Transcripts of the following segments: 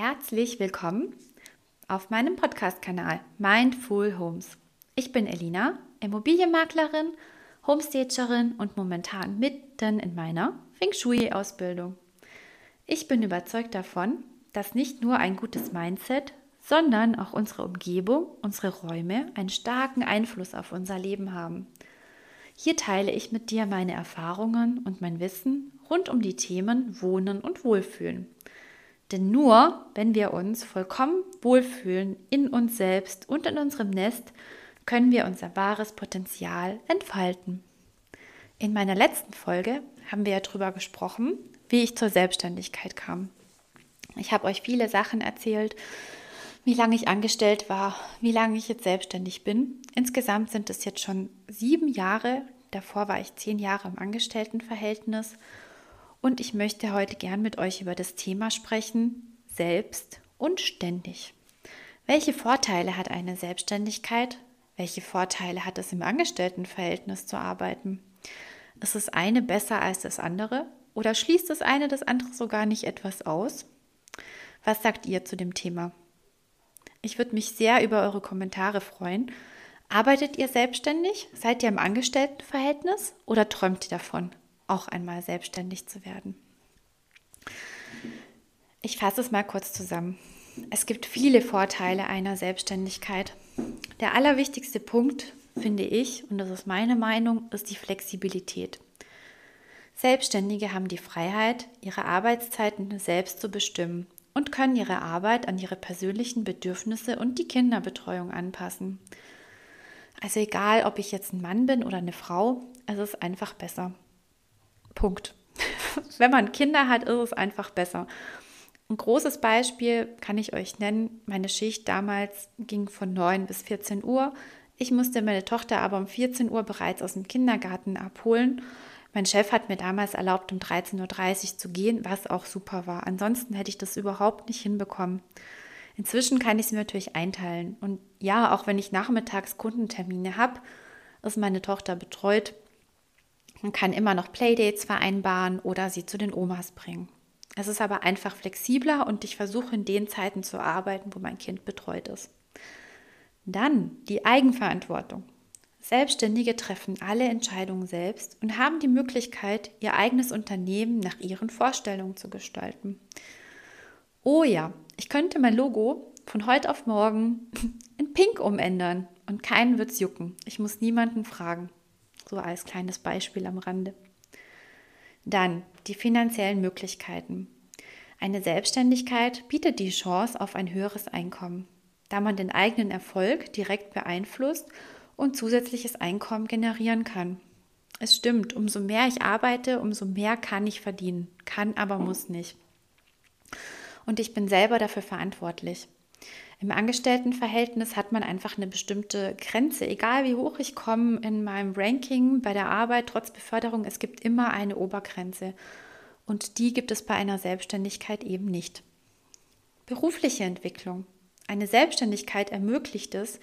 Herzlich willkommen auf meinem Podcast-Kanal Mindful Homes. Ich bin Elina, Immobilienmaklerin, Homestagerin und momentan mitten in meiner Feng Shui-Ausbildung. Ich bin überzeugt davon, dass nicht nur ein gutes Mindset, sondern auch unsere Umgebung, unsere Räume einen starken Einfluss auf unser Leben haben. Hier teile ich mit dir meine Erfahrungen und mein Wissen rund um die Themen Wohnen und Wohlfühlen. Denn nur wenn wir uns vollkommen wohlfühlen in uns selbst und in unserem Nest, können wir unser wahres Potenzial entfalten. In meiner letzten Folge haben wir ja darüber gesprochen, wie ich zur Selbstständigkeit kam. Ich habe euch viele Sachen erzählt, wie lange ich angestellt war, wie lange ich jetzt selbstständig bin. Insgesamt sind es jetzt schon sieben Jahre. Davor war ich zehn Jahre im Angestelltenverhältnis und ich möchte heute gern mit euch über das Thema sprechen, selbst und ständig. Welche Vorteile hat eine Selbstständigkeit? Welche Vorteile hat es im Angestelltenverhältnis zu arbeiten? Ist das eine besser als das andere? Oder schließt das eine das andere sogar nicht etwas aus? Was sagt ihr zu dem Thema? Ich würde mich sehr über eure Kommentare freuen. Arbeitet ihr selbstständig? Seid ihr im Angestelltenverhältnis oder träumt ihr davon? Auch einmal selbstständig zu werden. Ich fasse es mal kurz zusammen. Es gibt viele Vorteile einer Selbstständigkeit. Der allerwichtigste Punkt, finde ich, und das ist meine Meinung, ist die Flexibilität. Selbstständige haben die Freiheit, ihre Arbeitszeiten selbst zu bestimmen und können ihre Arbeit an ihre persönlichen Bedürfnisse und die Kinderbetreuung anpassen. Also egal, ob ich jetzt ein Mann bin oder eine Frau, es ist einfach besser. Punkt. Wenn man Kinder hat, ist es einfach besser. Ein großes Beispiel kann ich euch nennen. Meine Schicht damals ging von 9 bis 14 Uhr. Ich musste meine Tochter aber um 14 Uhr bereits aus dem Kindergarten abholen. Mein Chef hat mir damals erlaubt, um 13.30 Uhr zu gehen, was auch super war. Ansonsten hätte ich das überhaupt nicht hinbekommen. Inzwischen kann ich es mir natürlich einteilen. Und ja, auch wenn ich nachmittags Kundentermine habe, ist meine Tochter betreut. Man kann immer noch Playdates vereinbaren oder sie zu den Omas bringen. Es ist aber einfach flexibler und ich versuche in den Zeiten zu arbeiten, wo mein Kind betreut ist. Dann die Eigenverantwortung. Selbstständige treffen alle Entscheidungen selbst und haben die Möglichkeit, ihr eigenes Unternehmen nach ihren Vorstellungen zu gestalten. Oh ja, ich könnte mein Logo von heute auf morgen in Pink umändern und keinen wird's jucken. Ich muss niemanden fragen. So als kleines Beispiel am Rande. Dann die finanziellen Möglichkeiten. Eine Selbstständigkeit bietet die Chance auf ein höheres Einkommen, da man den eigenen Erfolg direkt beeinflusst und zusätzliches Einkommen generieren kann. Es stimmt, umso mehr ich arbeite, umso mehr kann ich verdienen. Kann, aber muss nicht. Und ich bin selber dafür verantwortlich. Im Angestelltenverhältnis hat man einfach eine bestimmte Grenze. Egal wie hoch ich komme in meinem Ranking bei der Arbeit, trotz Beförderung, es gibt immer eine Obergrenze. Und die gibt es bei einer Selbstständigkeit eben nicht. Berufliche Entwicklung. Eine Selbstständigkeit ermöglicht es,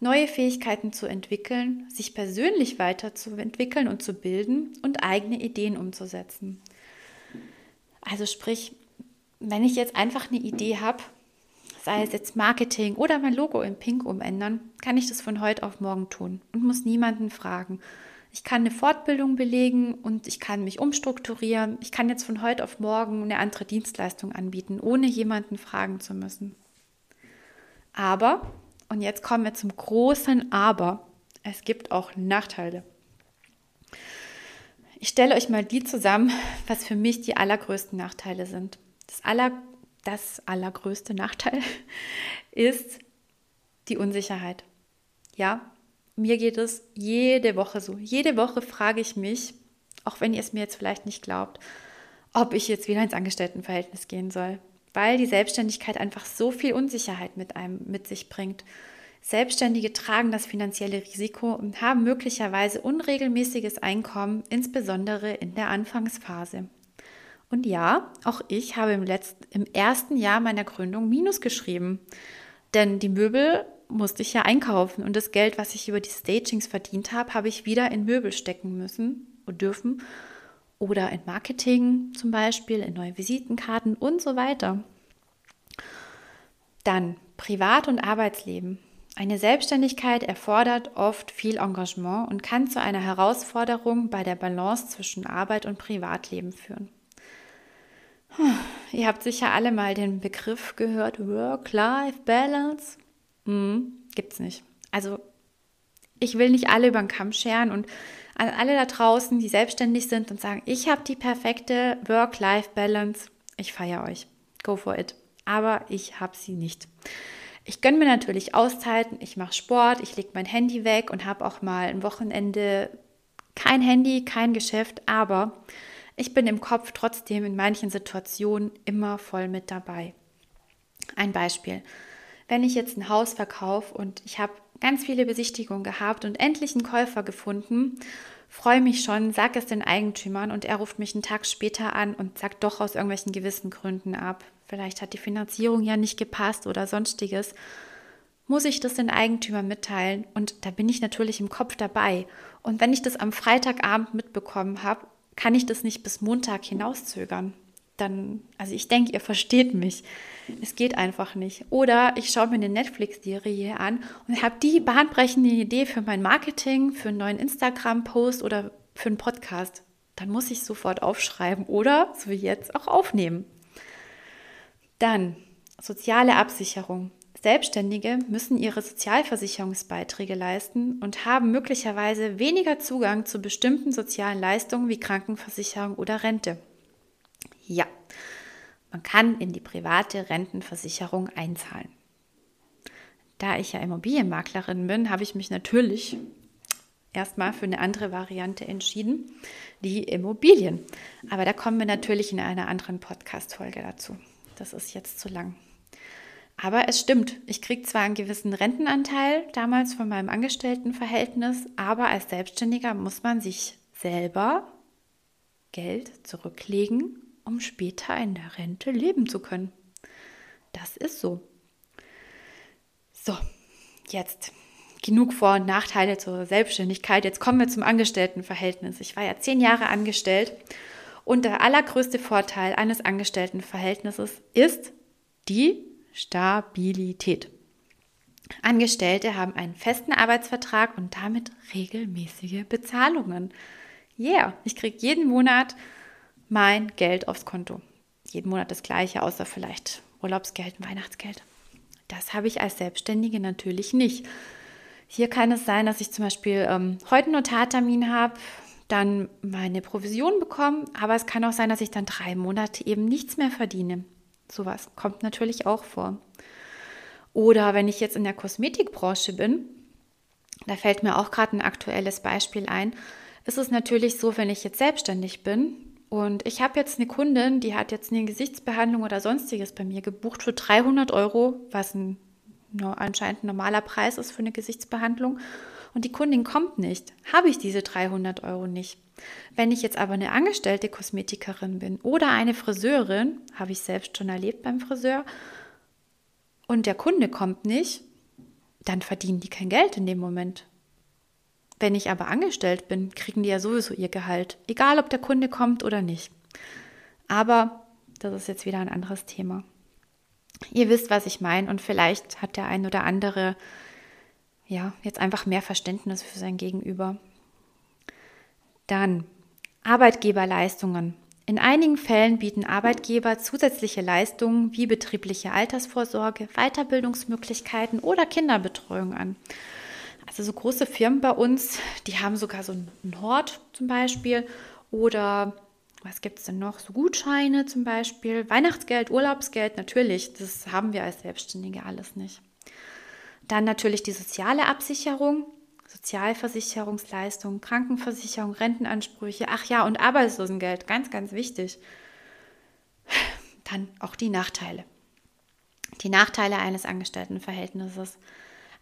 neue Fähigkeiten zu entwickeln, sich persönlich weiterzuentwickeln und zu bilden und eigene Ideen umzusetzen. Also sprich, wenn ich jetzt einfach eine Idee habe, sei es jetzt Marketing oder mein Logo in Pink umändern, kann ich das von heute auf morgen tun und muss niemanden fragen. Ich kann eine Fortbildung belegen und ich kann mich umstrukturieren. Ich kann jetzt von heute auf morgen eine andere Dienstleistung anbieten, ohne jemanden fragen zu müssen. Aber, und jetzt kommen wir zum großen Aber, es gibt auch Nachteile. Ich stelle euch mal die zusammen, was für mich die allergrößten Nachteile sind. Das aller, das allergrößte Nachteil ist die Unsicherheit. Ja, mir geht es jede Woche so. Jede Woche frage ich mich, auch wenn ihr es mir jetzt vielleicht nicht glaubt, ob ich jetzt wieder ins Angestelltenverhältnis gehen soll, weil die Selbstständigkeit einfach so viel Unsicherheit mit einem mit sich bringt. Selbstständige tragen das finanzielle Risiko und haben möglicherweise unregelmäßiges Einkommen, insbesondere in der Anfangsphase. Und ja, auch ich habe im, letzten, im ersten Jahr meiner Gründung Minus geschrieben. Denn die Möbel musste ich ja einkaufen und das Geld, was ich über die Stagings verdient habe, habe ich wieder in Möbel stecken müssen und dürfen oder in Marketing zum Beispiel, in neue Visitenkarten und so weiter. Dann Privat- und Arbeitsleben. Eine Selbstständigkeit erfordert oft viel Engagement und kann zu einer Herausforderung bei der Balance zwischen Arbeit und Privatleben führen. Ihr habt sicher alle mal den Begriff gehört, Work-Life-Balance. Hm, gibt's nicht. Also ich will nicht alle über den Kamm scheren und an alle da draußen, die selbstständig sind und sagen, ich habe die perfekte Work-Life-Balance, ich feiere euch. Go for it. Aber ich habe sie nicht. Ich gönne mir natürlich Auszeiten, ich mache Sport, ich lege mein Handy weg und habe auch mal ein Wochenende kein Handy, kein Geschäft, aber ich bin im Kopf trotzdem in manchen Situationen immer voll mit dabei. Ein Beispiel. Wenn ich jetzt ein Haus verkaufe und ich habe ganz viele Besichtigungen gehabt und endlich einen Käufer gefunden, freue mich schon, sag es den Eigentümern und er ruft mich einen Tag später an und sagt doch aus irgendwelchen gewissen Gründen ab. Vielleicht hat die Finanzierung ja nicht gepasst oder sonstiges. Muss ich das den Eigentümern mitteilen? Und da bin ich natürlich im Kopf dabei. Und wenn ich das am Freitagabend mitbekommen habe, kann ich das nicht bis Montag hinauszögern dann, also ich denke, ihr versteht mich. Es geht einfach nicht. Oder ich schaue mir eine Netflix-Serie an und habe die bahnbrechende Idee für mein Marketing, für einen neuen Instagram-Post oder für einen Podcast. Dann muss ich sofort aufschreiben oder, so wie jetzt, auch aufnehmen. Dann soziale Absicherung. Selbstständige müssen ihre Sozialversicherungsbeiträge leisten und haben möglicherweise weniger Zugang zu bestimmten sozialen Leistungen wie Krankenversicherung oder Rente. Ja, man kann in die private Rentenversicherung einzahlen. Da ich ja Immobilienmaklerin bin, habe ich mich natürlich erstmal für eine andere Variante entschieden, die Immobilien. Aber da kommen wir natürlich in einer anderen Podcast-Folge dazu. Das ist jetzt zu lang. Aber es stimmt, ich kriege zwar einen gewissen Rentenanteil damals von meinem Angestelltenverhältnis, aber als Selbstständiger muss man sich selber Geld zurücklegen um später in der Rente leben zu können. Das ist so. So, jetzt genug Vor- und Nachteile zur Selbstständigkeit. Jetzt kommen wir zum Angestelltenverhältnis. Ich war ja zehn Jahre angestellt und der allergrößte Vorteil eines Angestelltenverhältnisses ist die Stabilität. Angestellte haben einen festen Arbeitsvertrag und damit regelmäßige Bezahlungen. Yeah, ich kriege jeden Monat mein Geld aufs Konto. Jeden Monat das gleiche, außer vielleicht Urlaubsgeld, Weihnachtsgeld. Das habe ich als Selbstständige natürlich nicht. Hier kann es sein, dass ich zum Beispiel ähm, heute einen Notartermin habe, dann meine Provision bekomme, aber es kann auch sein, dass ich dann drei Monate eben nichts mehr verdiene. Sowas kommt natürlich auch vor. Oder wenn ich jetzt in der Kosmetikbranche bin, da fällt mir auch gerade ein aktuelles Beispiel ein, ist es natürlich so, wenn ich jetzt selbstständig bin, und ich habe jetzt eine Kundin, die hat jetzt eine Gesichtsbehandlung oder sonstiges bei mir gebucht für 300 Euro, was ein anscheinend ein normaler Preis ist für eine Gesichtsbehandlung. Und die Kundin kommt nicht. Habe ich diese 300 Euro nicht. Wenn ich jetzt aber eine angestellte Kosmetikerin bin oder eine Friseurin, habe ich selbst schon erlebt beim Friseur, und der Kunde kommt nicht, dann verdienen die kein Geld in dem Moment. Wenn ich aber angestellt bin, kriegen die ja sowieso ihr Gehalt, egal ob der Kunde kommt oder nicht. Aber das ist jetzt wieder ein anderes Thema. Ihr wisst, was ich meine und vielleicht hat der ein oder andere ja jetzt einfach mehr Verständnis für sein Gegenüber. Dann Arbeitgeberleistungen. In einigen Fällen bieten Arbeitgeber zusätzliche Leistungen wie betriebliche Altersvorsorge, Weiterbildungsmöglichkeiten oder Kinderbetreuung an. Also so große Firmen bei uns, die haben sogar so einen Hort zum Beispiel oder was gibt es denn noch? So Gutscheine zum Beispiel, Weihnachtsgeld, Urlaubsgeld, natürlich, das haben wir als Selbstständige alles nicht. Dann natürlich die soziale Absicherung, Sozialversicherungsleistung, Krankenversicherung, Rentenansprüche, ach ja, und Arbeitslosengeld, ganz, ganz wichtig. Dann auch die Nachteile. Die Nachteile eines Angestelltenverhältnisses.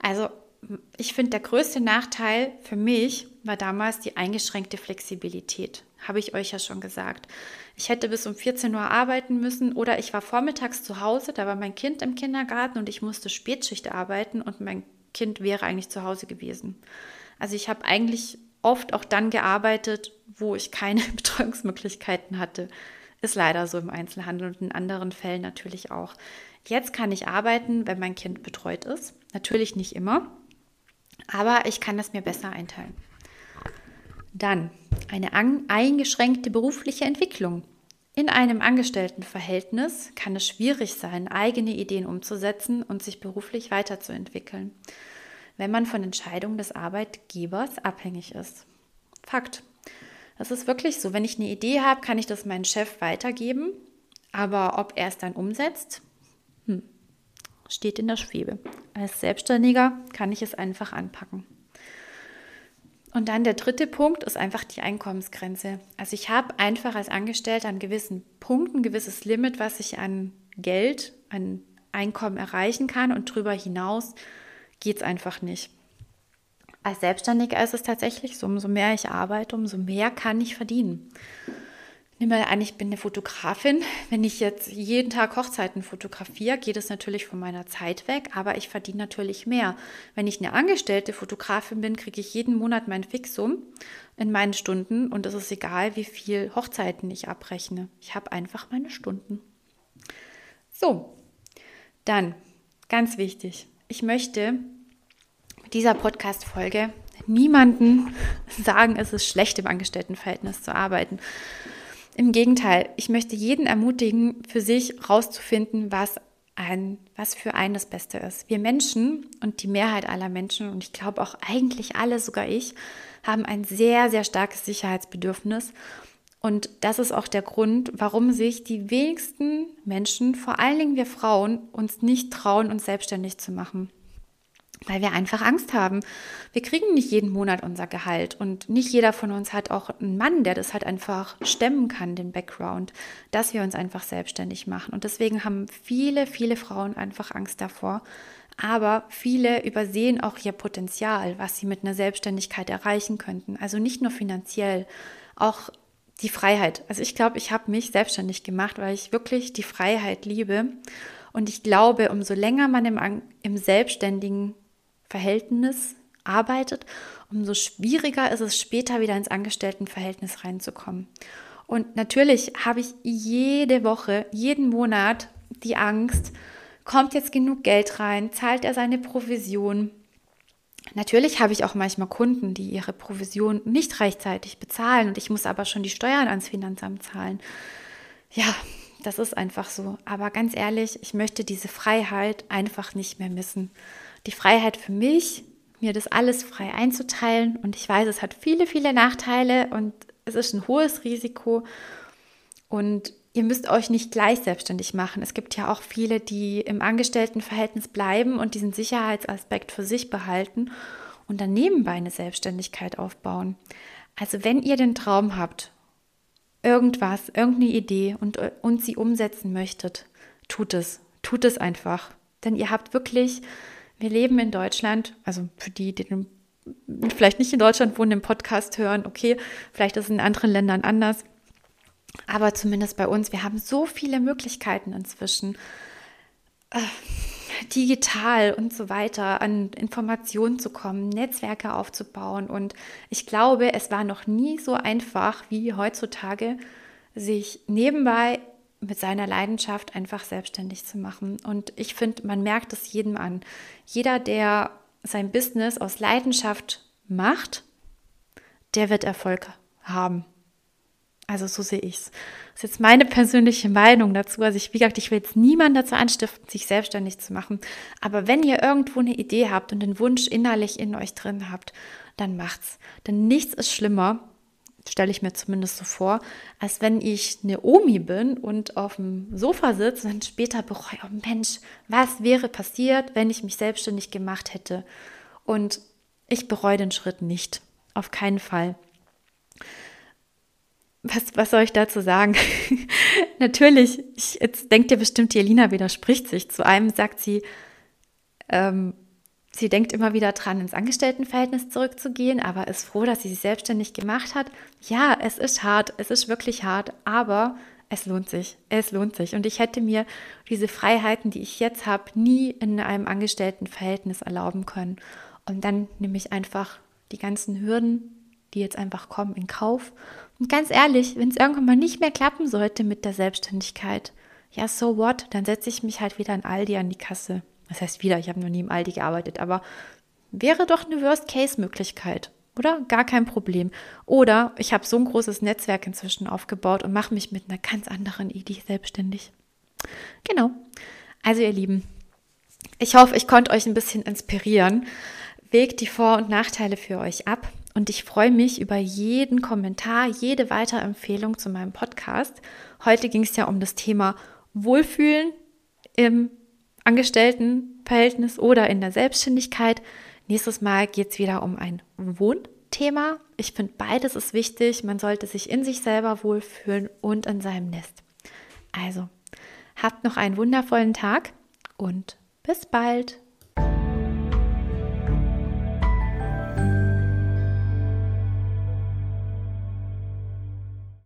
Also ich finde, der größte Nachteil für mich war damals die eingeschränkte Flexibilität. Habe ich euch ja schon gesagt. Ich hätte bis um 14 Uhr arbeiten müssen oder ich war vormittags zu Hause, da war mein Kind im Kindergarten und ich musste Spätschicht arbeiten und mein Kind wäre eigentlich zu Hause gewesen. Also ich habe eigentlich oft auch dann gearbeitet, wo ich keine Betreuungsmöglichkeiten hatte. Ist leider so im Einzelhandel und in anderen Fällen natürlich auch. Jetzt kann ich arbeiten, wenn mein Kind betreut ist. Natürlich nicht immer, aber ich kann das mir besser einteilen. Dann eine eingeschränkte berufliche Entwicklung. In einem Angestelltenverhältnis kann es schwierig sein, eigene Ideen umzusetzen und sich beruflich weiterzuentwickeln, wenn man von Entscheidungen des Arbeitgebers abhängig ist. Fakt. Das ist wirklich so. Wenn ich eine Idee habe, kann ich das meinem Chef weitergeben, aber ob er es dann umsetzt, hm, steht in der Schwebe. Als Selbstständiger kann ich es einfach anpacken. Und dann der dritte Punkt ist einfach die Einkommensgrenze. Also ich habe einfach als Angestellter einen gewissen Punkt, ein gewisses Limit, was ich an Geld, an Einkommen erreichen kann und darüber hinaus geht es einfach nicht. Als Selbstständiger ist es tatsächlich so, umso mehr ich arbeite, umso mehr kann ich verdienen. Nehmen wir an, ich bin eine Fotografin. Wenn ich jetzt jeden Tag Hochzeiten fotografiere, geht es natürlich von meiner Zeit weg, aber ich verdiene natürlich mehr. Wenn ich eine angestellte Fotografin bin, kriege ich jeden Monat mein Fixum in meinen Stunden und es ist egal, wie viel Hochzeiten ich abrechne. Ich habe einfach meine Stunden. So, dann ganz wichtig. Ich möchte mit dieser Podcast-Folge niemanden sagen, es ist schlecht im Angestelltenverhältnis zu arbeiten. Im Gegenteil, ich möchte jeden ermutigen, für sich rauszufinden, was ein, was für einen das Beste ist. Wir Menschen und die Mehrheit aller Menschen, und ich glaube auch eigentlich alle, sogar ich, haben ein sehr, sehr starkes Sicherheitsbedürfnis. Und das ist auch der Grund, warum sich die wenigsten Menschen, vor allen Dingen wir Frauen, uns nicht trauen, uns selbstständig zu machen weil wir einfach Angst haben. Wir kriegen nicht jeden Monat unser Gehalt und nicht jeder von uns hat auch einen Mann, der das halt einfach stemmen kann, den Background, dass wir uns einfach selbstständig machen. Und deswegen haben viele, viele Frauen einfach Angst davor. Aber viele übersehen auch ihr Potenzial, was sie mit einer Selbstständigkeit erreichen könnten. Also nicht nur finanziell, auch die Freiheit. Also ich glaube, ich habe mich selbstständig gemacht, weil ich wirklich die Freiheit liebe. Und ich glaube, umso länger man im, im selbstständigen Verhältnis arbeitet, umso schwieriger ist es später wieder ins Angestelltenverhältnis reinzukommen. Und natürlich habe ich jede Woche, jeden Monat die Angst, kommt jetzt genug Geld rein, zahlt er seine Provision. Natürlich habe ich auch manchmal Kunden, die ihre Provision nicht rechtzeitig bezahlen und ich muss aber schon die Steuern ans Finanzamt zahlen. Ja, das ist einfach so. Aber ganz ehrlich, ich möchte diese Freiheit einfach nicht mehr missen die Freiheit für mich, mir das alles frei einzuteilen. Und ich weiß, es hat viele, viele Nachteile und es ist ein hohes Risiko. Und ihr müsst euch nicht gleich selbstständig machen. Es gibt ja auch viele, die im Angestelltenverhältnis bleiben und diesen Sicherheitsaspekt für sich behalten und dann nebenbei eine Selbstständigkeit aufbauen. Also wenn ihr den Traum habt, irgendwas, irgendeine Idee und, und sie umsetzen möchtet, tut es. Tut es einfach. Denn ihr habt wirklich wir leben in Deutschland, also für die, die vielleicht nicht in Deutschland wohnen, den Podcast hören, okay, vielleicht ist es in anderen Ländern anders. Aber zumindest bei uns, wir haben so viele Möglichkeiten inzwischen, äh, digital und so weiter an Informationen zu kommen, Netzwerke aufzubauen. Und ich glaube, es war noch nie so einfach wie heutzutage, sich nebenbei mit seiner Leidenschaft einfach selbstständig zu machen. Und ich finde, man merkt es jedem an. Jeder, der sein Business aus Leidenschaft macht, der wird Erfolg haben. Also so sehe ich es. Das ist jetzt meine persönliche Meinung dazu. Also ich, wie gesagt, ich will jetzt niemanden dazu anstiften, sich selbstständig zu machen. Aber wenn ihr irgendwo eine Idee habt und den Wunsch innerlich in euch drin habt, dann macht's. Denn nichts ist schlimmer, stelle ich mir zumindest so vor, als wenn ich eine Omi bin und auf dem Sofa sitze und später bereue, oh Mensch, was wäre passiert, wenn ich mich selbstständig gemacht hätte? Und ich bereue den Schritt nicht, auf keinen Fall. Was, was soll ich dazu sagen? Natürlich, ich, jetzt denkt ihr bestimmt, die widerspricht sich. Zu einem sagt sie, ähm, Sie denkt immer wieder dran, ins Angestelltenverhältnis zurückzugehen, aber ist froh, dass sie sich selbstständig gemacht hat. Ja, es ist hart, es ist wirklich hart, aber es lohnt sich, es lohnt sich. Und ich hätte mir diese Freiheiten, die ich jetzt habe, nie in einem Angestelltenverhältnis erlauben können. Und dann nehme ich einfach die ganzen Hürden, die jetzt einfach kommen, in Kauf Und ganz ehrlich, wenn es irgendwann mal nicht mehr klappen sollte mit der Selbstständigkeit, ja, so what, dann setze ich mich halt wieder in Aldi an die Kasse. Das heißt wieder, ich habe noch nie im Aldi gearbeitet, aber wäre doch eine Worst-Case-Möglichkeit, oder? Gar kein Problem. Oder ich habe so ein großes Netzwerk inzwischen aufgebaut und mache mich mit einer ganz anderen Idee selbstständig. Genau. Also ihr Lieben, ich hoffe, ich konnte euch ein bisschen inspirieren. Wegt die Vor- und Nachteile für euch ab. Und ich freue mich über jeden Kommentar, jede weitere Empfehlung zu meinem Podcast. Heute ging es ja um das Thema Wohlfühlen im Angestelltenverhältnis oder in der Selbstständigkeit. Nächstes Mal geht es wieder um ein Wohnthema. Ich finde, beides ist wichtig. Man sollte sich in sich selber wohlfühlen und in seinem Nest. Also, habt noch einen wundervollen Tag und bis bald.